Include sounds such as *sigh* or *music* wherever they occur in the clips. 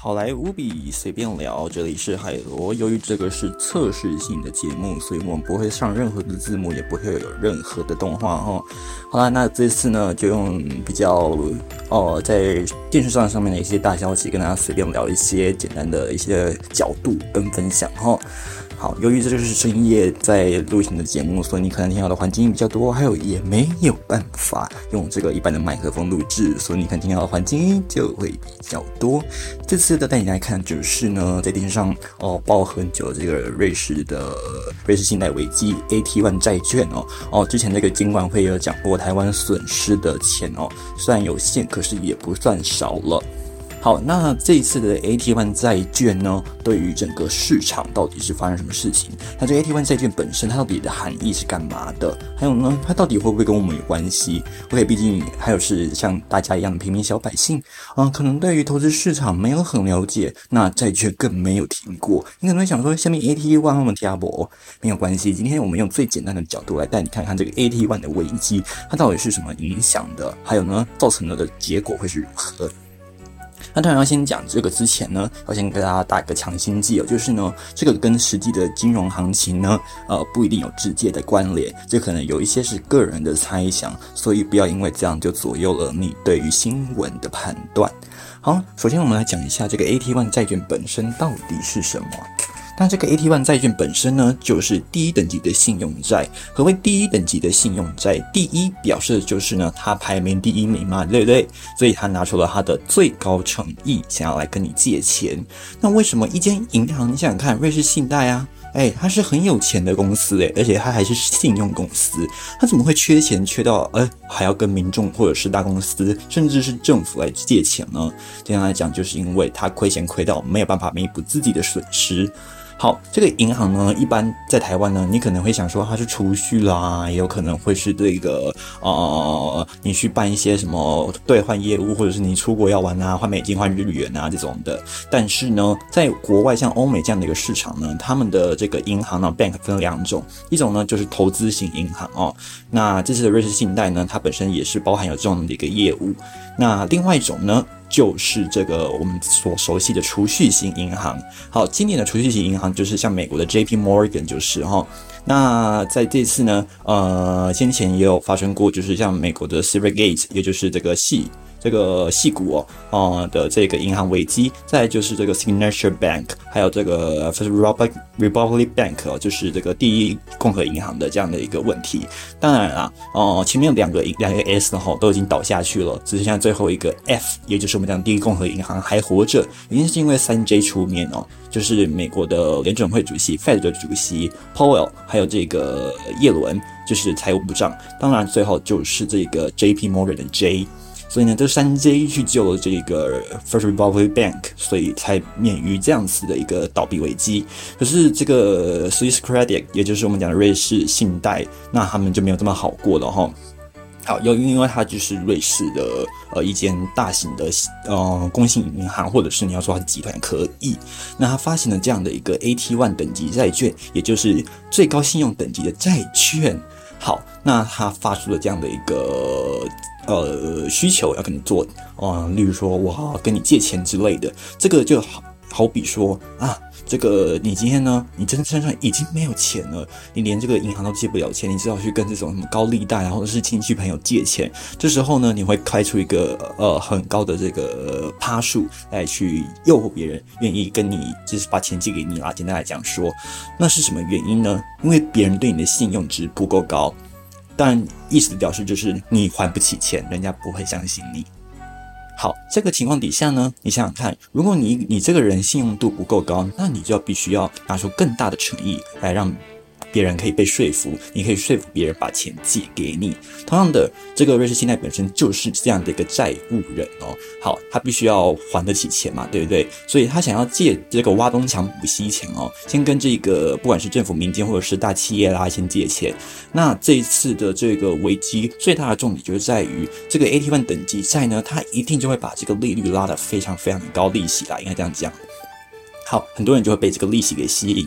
好莱坞比随便聊，这里是海螺。由于这个是测试性的节目，所以我们不会上任何的字幕，也不会有任何的动画哈。好啦，那这次呢，就用比较哦，在电视上上面的一些大消息，跟大家随便聊一些简单的一些角度跟分享哈。好，由于这就是深夜在录行的节目，所以你可能听到的环境音比较多，还有也没有办法用这个一般的麦克风录制，所以你可能听到的环境音就会比较多。这次的带你来看，就是呢，在电视上哦爆很久这个瑞士的瑞士信贷危机 AT1 债券哦哦，之前那个监管会有讲过，台湾损失的钱哦虽然有限，可是也不算少了。好，那这一次的 AT1 债券呢，对于整个市场到底是发生什么事情？那这 AT1 债券本身它到底的含义是干嘛的？还有呢，它到底会不会跟我们有关系？OK，毕竟还有是像大家一样的平民小百姓，嗯，可能对于投资市场没有很了解，那债券更没有听过。你可能会想说，下面 AT1 我们听不？没有关系，今天我们用最简单的角度来带你看看这个 AT1 的危机，它到底是什么影响的？还有呢，造成了的结果会是如何？那当然要先讲这个之前呢，要先给大家打一个强心剂哦，就是呢，这个跟实际的金融行情呢，呃，不一定有直接的关联，这可能有一些是个人的猜想，所以不要因为这样就左右了你对于新闻的判断。好，首先我们来讲一下这个 AT1 债券本身到底是什么。那这个 AT1 债券本身呢，就是第一等级的信用债。何谓第一等级的信用债？第一表示的就是呢，它排名第一名嘛，对不对？所以他拿出了他的最高诚意，想要来跟你借钱。那为什么一间银行？你想想看，瑞士信贷啊，哎，它是很有钱的公司诶，而且它还是信用公司，它怎么会缺钱缺到呃还要跟民众或者是大公司，甚至是政府来借钱呢？这样来讲，就是因为它亏钱亏到没有办法弥补自己的损失。好，这个银行呢，一般在台湾呢，你可能会想说它是储蓄啦，也有可能会是这个呃，你去办一些什么兑换业务，或者是你出国要玩啊，换美金换日元啊这种的。但是呢，在国外像欧美这样的一个市场呢，他们的这个银行呢，bank 分两种，一种呢就是投资型银行哦，那这次的瑞士信贷呢，它本身也是包含有这种的一个业务。那另外一种呢？就是这个我们所熟悉的储蓄型银行。好，今年的储蓄型银行就是像美国的 J.P. Morgan，就是哈。那在这次呢，呃，先前也有发生过，就是像美国的 Silvergate，也就是这个系。这个细股哦，啊的这个银行危机，再就是这个 Signature Bank，还有这个 First Republic Republic Bank 哦，就是这个第一共和银行的这样的一个问题。当然啦，哦，前面两个两个 S 哈都已经倒下去了，只剩下最后一个 F，也就是我们讲第一共和银行还活着，原因是因为三 J 出面哦，就是美国的联准会主席 Fed 的主席 Powell，还有这个耶伦，就是财务部长。当然，最后就是这个 J.P. Morgan 的 J。所以呢，这三 J 去救了这个 First Republic Bank，所以才免于这样子的一个倒闭危机。可是这个 Swiss Credit，也就是我们讲的瑞士信贷，那他们就没有这么好过了哈。好，由于因为它就是瑞士的呃一间大型的呃公信银行，或者是你要说它是集团可以。那它发行了这样的一个 AT1 等级债券，也就是最高信用等级的债券。好，那他发出了这样的一个。呃，需求要跟你做，啊，例如说我跟你借钱之类的，这个就好好比说啊，这个你今天呢，你真的身上已经没有钱了，你连这个银行都借不了钱，你只好去跟这种什么高利贷啊，或者是亲戚朋友借钱，这时候呢，你会开出一个呃很高的这个趴数来去诱惑别人愿意跟你就是把钱借给你啦。简单来讲说，那是什么原因呢？因为别人对你的信用值不够高。但意思表示就是你还不起钱，人家不会相信你。好，这个情况底下呢，你想想看，如果你你这个人信用度不够高，那你就要必须要拿出更大的诚意来让。别人可以被说服，你可以说服别人把钱借给你。同样的，这个瑞士信贷本身就是这样的一个债务人哦。好，他必须要还得起钱嘛，对不对？所以他想要借这个挖东墙补西墙哦，先跟这个不管是政府、民间或者是大企业啦，先借钱。那这一次的这个危机最大的重点就是在于这个 AT1 等级债呢，它一定就会把这个利率拉得非常非常高利息啦，应该这样讲。好，很多人就会被这个利息给吸引。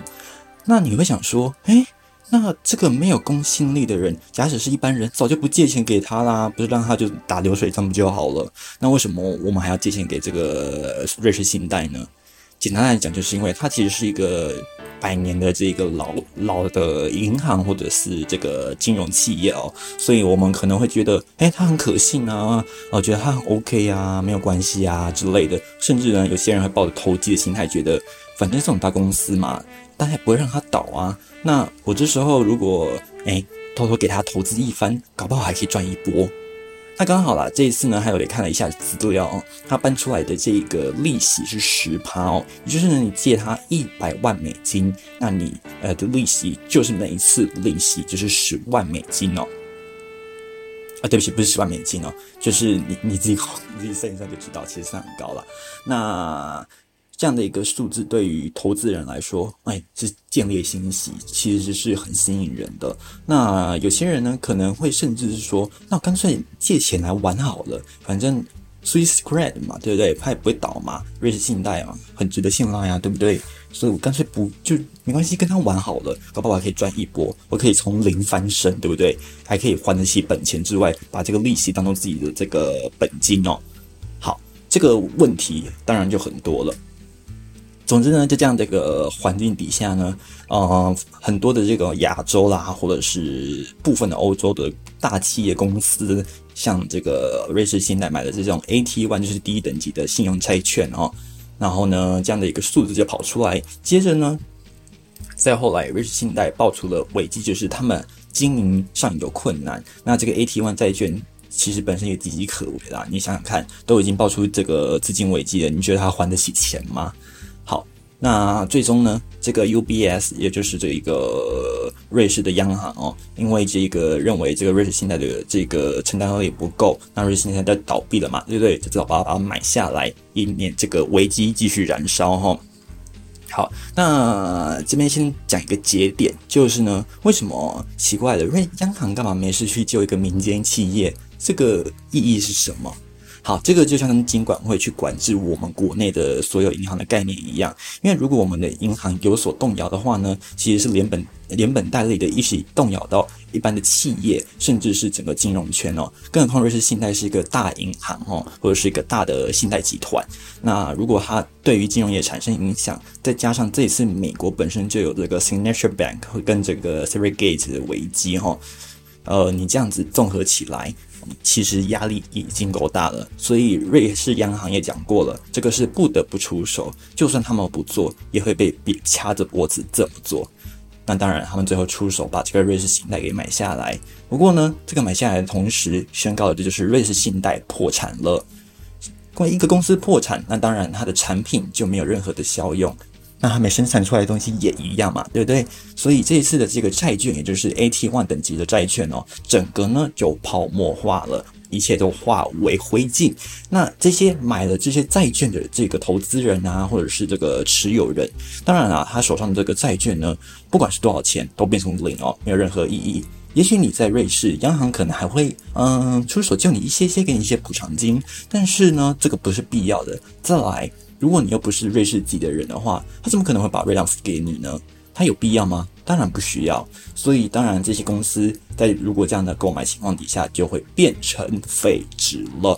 那你会想说，哎？那这个没有公信力的人，假使是一般人，早就不借钱给他啦，不是让他就打流水账不就好了？那为什么我们还要借钱给这个瑞士信贷呢？简单来讲，就是因为它其实是一个百年的这个老老的银行或者是这个金融企业哦，所以我们可能会觉得，哎，它很可信啊，哦，觉得它很 OK 啊，没有关系啊之类的，甚至呢，有些人会抱着投机的心态，觉得反正这种大公司嘛，大家不会让它倒啊，那我这时候如果哎偷偷给他投资一番，搞不好还可以赚一波。那刚好啦，这一次呢，还有也看了一下资料哦，他搬出来的这个利息是十趴哦，也就是呢，你借他一百万美金，那你呃的利息就是每一次利息就是十万美金哦。啊，对不起，不是十万美金哦，就是你你自己你自己算一算就知道，其实是很高了。那。这样的一个数字对于投资人来说，哎，是建立信息，其实是很吸引人的。那有些人呢，可能会甚至是说，那干脆借钱来玩好了，反正 Swiss credit 嘛，对不对？它也不会倒嘛，瑞士信贷嘛，很值得信赖呀，对不对？所以我干脆不就没关系，跟他玩好了，搞不好可以赚一波，我可以从零翻身，对不对？还可以还得起本钱之外，把这个利息当做自己的这个本金哦。好，这个问题当然就很多了。总之呢，在这样的一个环境底下呢，呃，很多的这个亚洲啦，或者是部分的欧洲的大企业公司，像这个瑞士信贷买的这种 AT One，就是第一等级的信用债券哦，然后呢，这样的一个数字就跑出来。接着呢，再后来，瑞士信贷爆出了危机，就是他们经营上有困难。那这个 AT One 债券其实本身也岌岌可危啦。你想想看，都已经爆出这个资金危机了，你觉得他还得起钱吗？那最终呢，这个 UBS 也就是这一个瑞士的央行哦，因为这个认为这个瑞士信贷的这个承担额也不够，那瑞士信贷在倒闭了嘛，对不对？就只好把它把它买下来，以免这个危机继续燃烧哈。好，那这边先讲一个节点，就是呢，为什么奇怪的？因为央行干嘛没事去救一个民间企业？这个意义是什么？好，这个就像金管会去管制我们国内的所有银行的概念一样，因为如果我们的银行有所动摇的话呢，其实是连本连本带利的一起动摇到一般的企业，甚至是整个金融圈哦。更何况瑞士信贷是一个大银行哦，或者是一个大的信贷集团。那如果它对于金融业产生影响，再加上这一次美国本身就有这个 Signature Bank 会跟这个 s e r i g a t e 的危机哈，呃，你这样子综合起来。其实压力已经够大了，所以瑞士央行也讲过了，这个是不得不出手，就算他们不做，也会被别掐着脖子这么做。那当然，他们最后出手把这个瑞士信贷给买下来。不过呢，这个买下来的同时宣告的，这就是瑞士信贷破产了。关于一个公司破产，那当然它的产品就没有任何的效用。那他们生产出来的东西也一样嘛，对不对？所以这一次的这个债券，也就是 AT One 等级的债券哦，整个呢就泡沫化了，一切都化为灰烬。那这些买了这些债券的这个投资人啊，或者是这个持有人，当然啊，他手上的这个债券呢，不管是多少钱，都变成零哦，没有任何意义。也许你在瑞士，央行可能还会嗯出手救你一些些，给你一些补偿金，但是呢，这个不是必要的。再来。如果你又不是瑞士籍的人的话，他怎么可能会把瑞郎付给你呢？他有必要吗？当然不需要。所以，当然这些公司在如果这样的购买情况底下，就会变成废纸了。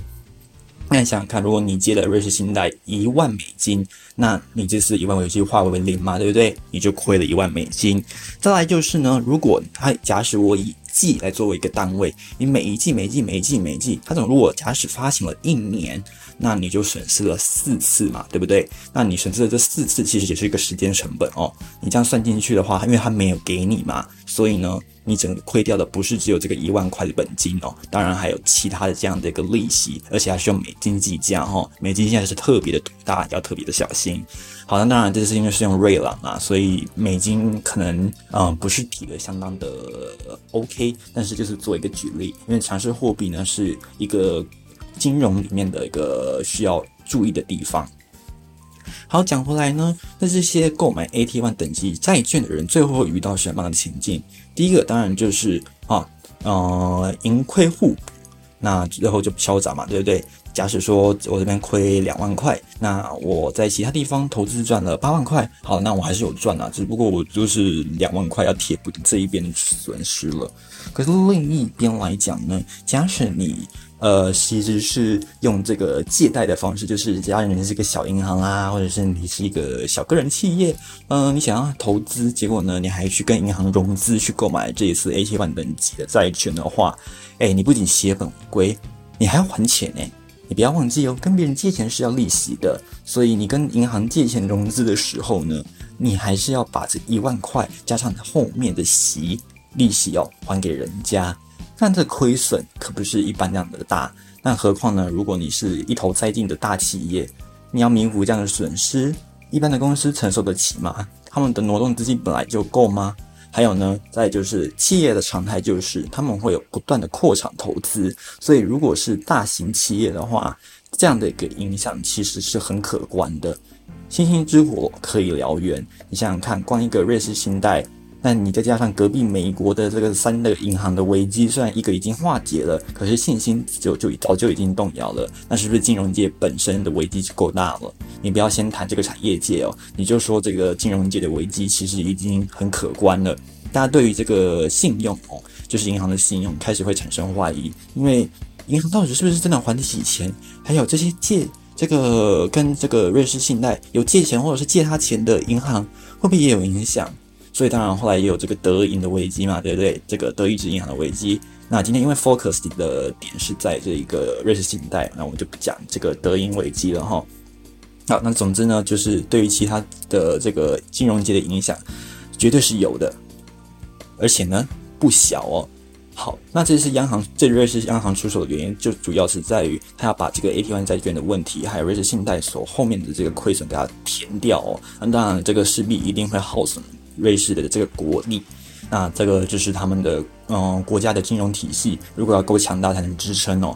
那你想想看，如果你借了瑞士信贷一万美金，那你这次一万美金化为零嘛，对不对？你就亏了一万美金。再来就是呢，如果他假使我以季来作为一个单位，你每一季、每一季、每一季、每一季，它总如果假使发行了一年？那你就损失了四次嘛，对不对？那你损失的这四次其实也是一个时间成本哦。你这样算进去的话，因为它没有给你嘛，所以呢，你整个亏掉的不是只有这个一万块的本金哦，当然还有其他的这样的一个利息，而且还是用美金计价哈。美金现在是特别的大，要特别的小心。好，那当然这是因为是用瑞郎啊，所以美金可能嗯不是提的相当的 OK，但是就是做一个举例，因为强势货币呢是一个。金融里面的一个需要注意的地方。好，讲回来呢，那这些购买 AT One 等级债券的人，最后会遇到什么样的情境？第一个当然就是啊，呃，盈亏互补，那最后就敲诈嘛，对不对？假使说我这边亏两万块，那我在其他地方投资赚了八万块，好，那我还是有赚啊，只不过我就是两万块要贴补这一边的损失了。可是另一边来讲呢，假使你呃其实是用这个借贷的方式，就是家人是一个小银行啊，或者是你是一个小个人企业，嗯，你想要投资，结果呢你还去跟银行融资去购买这一次 A T 万等级的债券的话，哎，你不仅血本无归，你还要还钱呢。你不要忘记哦，跟别人借钱是要利息的，所以你跟银行借钱融资的时候呢，你还是要把这一万块加上后面的息利息要还给人家，但这亏损可不是一般那样的大。那何况呢，如果你是一头栽进的大企业，你要弥补这样的损失，一般的公司承受得起吗？他们的挪动资金本来就够吗？还有呢，再就是企业的常态就是他们会有不断的扩厂投资，所以如果是大型企业的话，这样的一个影响其实是很可观的。星星之火可以燎原，你想想看，光一个瑞士信贷。那你再加上隔壁美国的这个三个银行的危机，虽然一个已经化解了，可是信心就就早就已经动摇了。那是不是金融界本身的危机就够大了？你不要先谈这个产业界哦，你就说这个金融界的危机其实已经很可观了。大家对于这个信用哦，就是银行的信用开始会产生怀疑，因为银行到底是不是真的还得起钱？还有这些借这个跟这个瑞士信贷有借钱或者是借他钱的银行，会不会也有影响？所以当然后来也有这个德银的危机嘛，对不对？这个德意志银行的危机。那今天因为 focus 的点是在这一个瑞士信贷，那我们就不讲这个德银危机了哈。好，那总之呢，就是对于其他的这个金融界的影响，绝对是有的，而且呢不小哦。好，那这是央行这瑞士央行出手的原因，就主要是在于他要把这个 AT1 债券的问题，还有瑞士信贷所后面的这个亏损给它填掉哦。那当然，这个势必一定会耗损。瑞士的这个国力，那这个就是他们的嗯国家的金融体系，如果要够强大才能支撑哦。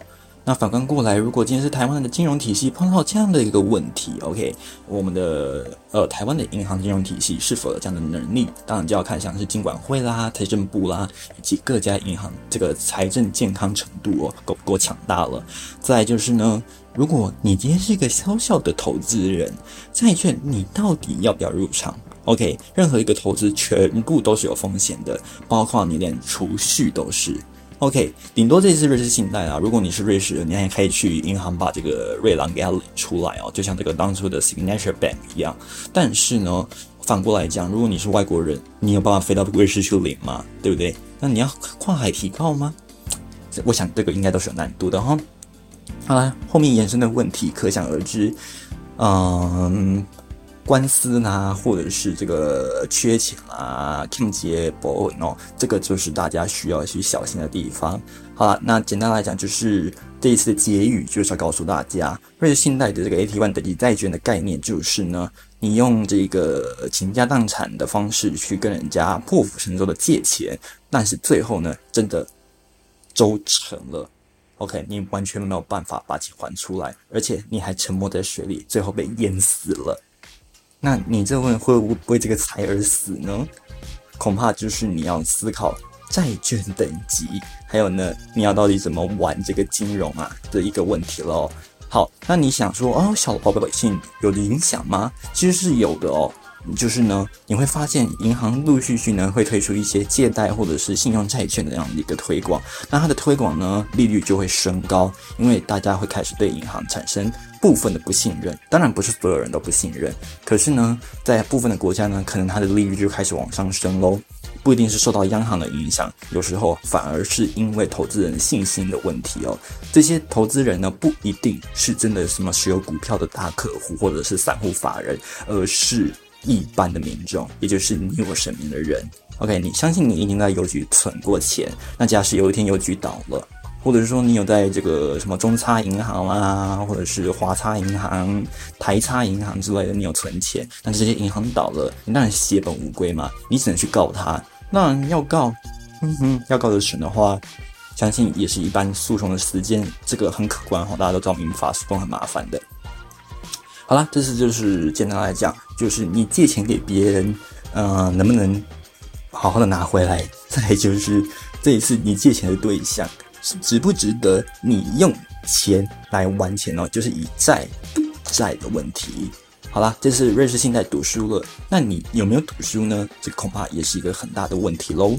那反观过来，如果今天是台湾的金融体系碰到这样的一个问题，OK，我们的呃台湾的银行金融体系是否有这样的能力？当然就要看像是金管会啦、财政部啦，以及各家银行这个财政健康程度哦够不够强大了。再就是呢，如果你今天是一个小小的投资人，债券你到底要不要入场？OK，任何一个投资全部都是有风险的，包括你连储蓄都是。OK，顶多这次瑞士信贷啊，如果你是瑞士人，你还可以去银行把这个瑞郎给它领出来哦，就像这个当初的 Signature Bank 一样。但是呢，反过来讲，如果你是外国人，你有办法飞到瑞士去领吗？对不对？那你要跨海提告吗？我想这个应该都是有难度的哈。好了，后面延伸的问题可想而知，嗯。官司呐，或者是这个缺钱啊，情节不稳哦，这个就是大家需要去小心的地方。好了，那简单来讲，就是这一次的结语就是要告诉大家，瑞士信贷的这个 AT1 等级债券的概念就是呢，你用这个倾家荡产的方式去跟人家破釜沉舟的借钱，但是最后呢，真的周成了，OK，你完全没有办法把钱还出来，而且你还沉没在水里，最后被淹死了。那你这问会不会这个财而死呢？恐怕就是你要思考债券等级，还有呢，你要到底怎么玩这个金融啊的一个问题喽。好，那你想说哦，小老百姓有影响吗？其实是有的哦。就是呢，你会发现银行陆陆续续呢会推出一些借贷或者是信用债券的这样的一个推广，那它的推广呢利率就会升高，因为大家会开始对银行产生部分的不信任。当然不是所有人都不信任，可是呢，在部分的国家呢，可能它的利率就开始往上升喽。不一定是受到央行的影响，有时候反而是因为投资人信心的问题哦。这些投资人呢，不一定是真的什么持有股票的大客户或者是散户法人，而是。一般的民众，也就是你我身边的人，OK，你相信你一定在邮局存过钱。那假使有一天邮局倒了，或者是说你有在这个什么中差银行啊，或者是华差银行、台差银行之类的，你有存钱，那这些银行倒了，你当然血本无归嘛，你只能去告他。那要告，嗯哼，要告得成的话，相信也是一般诉讼的时间，这个很可观哈。大家都知道民法诉讼很麻烦的。好了，这次就是简单来讲，就是你借钱给别人，嗯，能不能好好的拿回来？再 *laughs* 就是这一次你借钱的对象是值不值得你用钱来还钱哦，就是以债赌债的问题。好啦，这次瑞士信贷赌输了，那你有没有赌输呢？这恐怕也是一个很大的问题喽。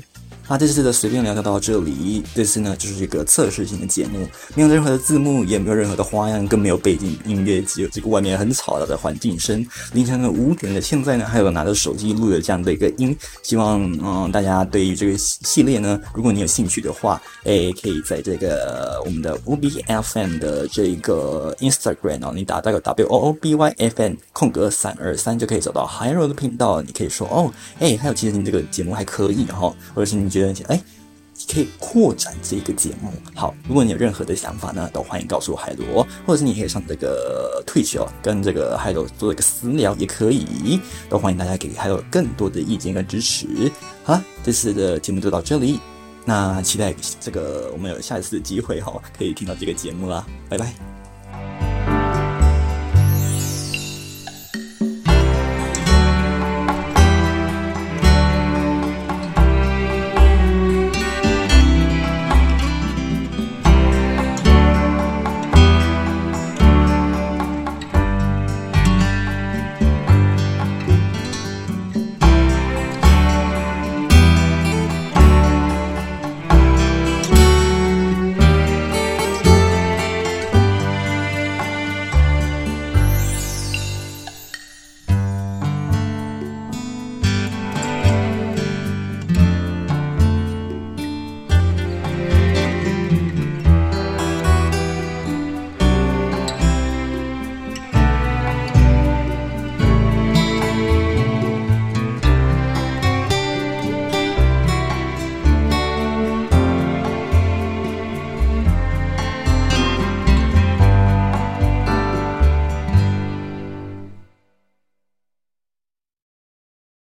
那这次的随便聊聊到这里，这次呢就是一个测试性的节目，没有任何的字幕，也没有任何的花样，更没有背景音乐，只有这个外面很吵的环境声。凌晨的五点的现在呢，还有拿着手机录的这样的一个音，希望嗯大家对于这个系列呢，如果你有兴趣的话，诶，可以在这个我们的 O B F M 的这个 Instagram 哦，你打这个 W O O B Y F M 空格三二三就可以找到 Hiro 的频道，你可以说哦，诶，还有其实你这个节目还可以哈，或者是你觉得哎，可以扩展这个节目。好，如果你有任何的想法呢，都欢迎告诉海螺，或者是你可以上这个 Twitch 哦，跟这个海螺做一个私聊也可以。都欢迎大家给海螺更多的意见跟支持。好了，这次的节目就到这里，那期待这个我们有下一次的机会哈，可以听到这个节目啦，拜拜。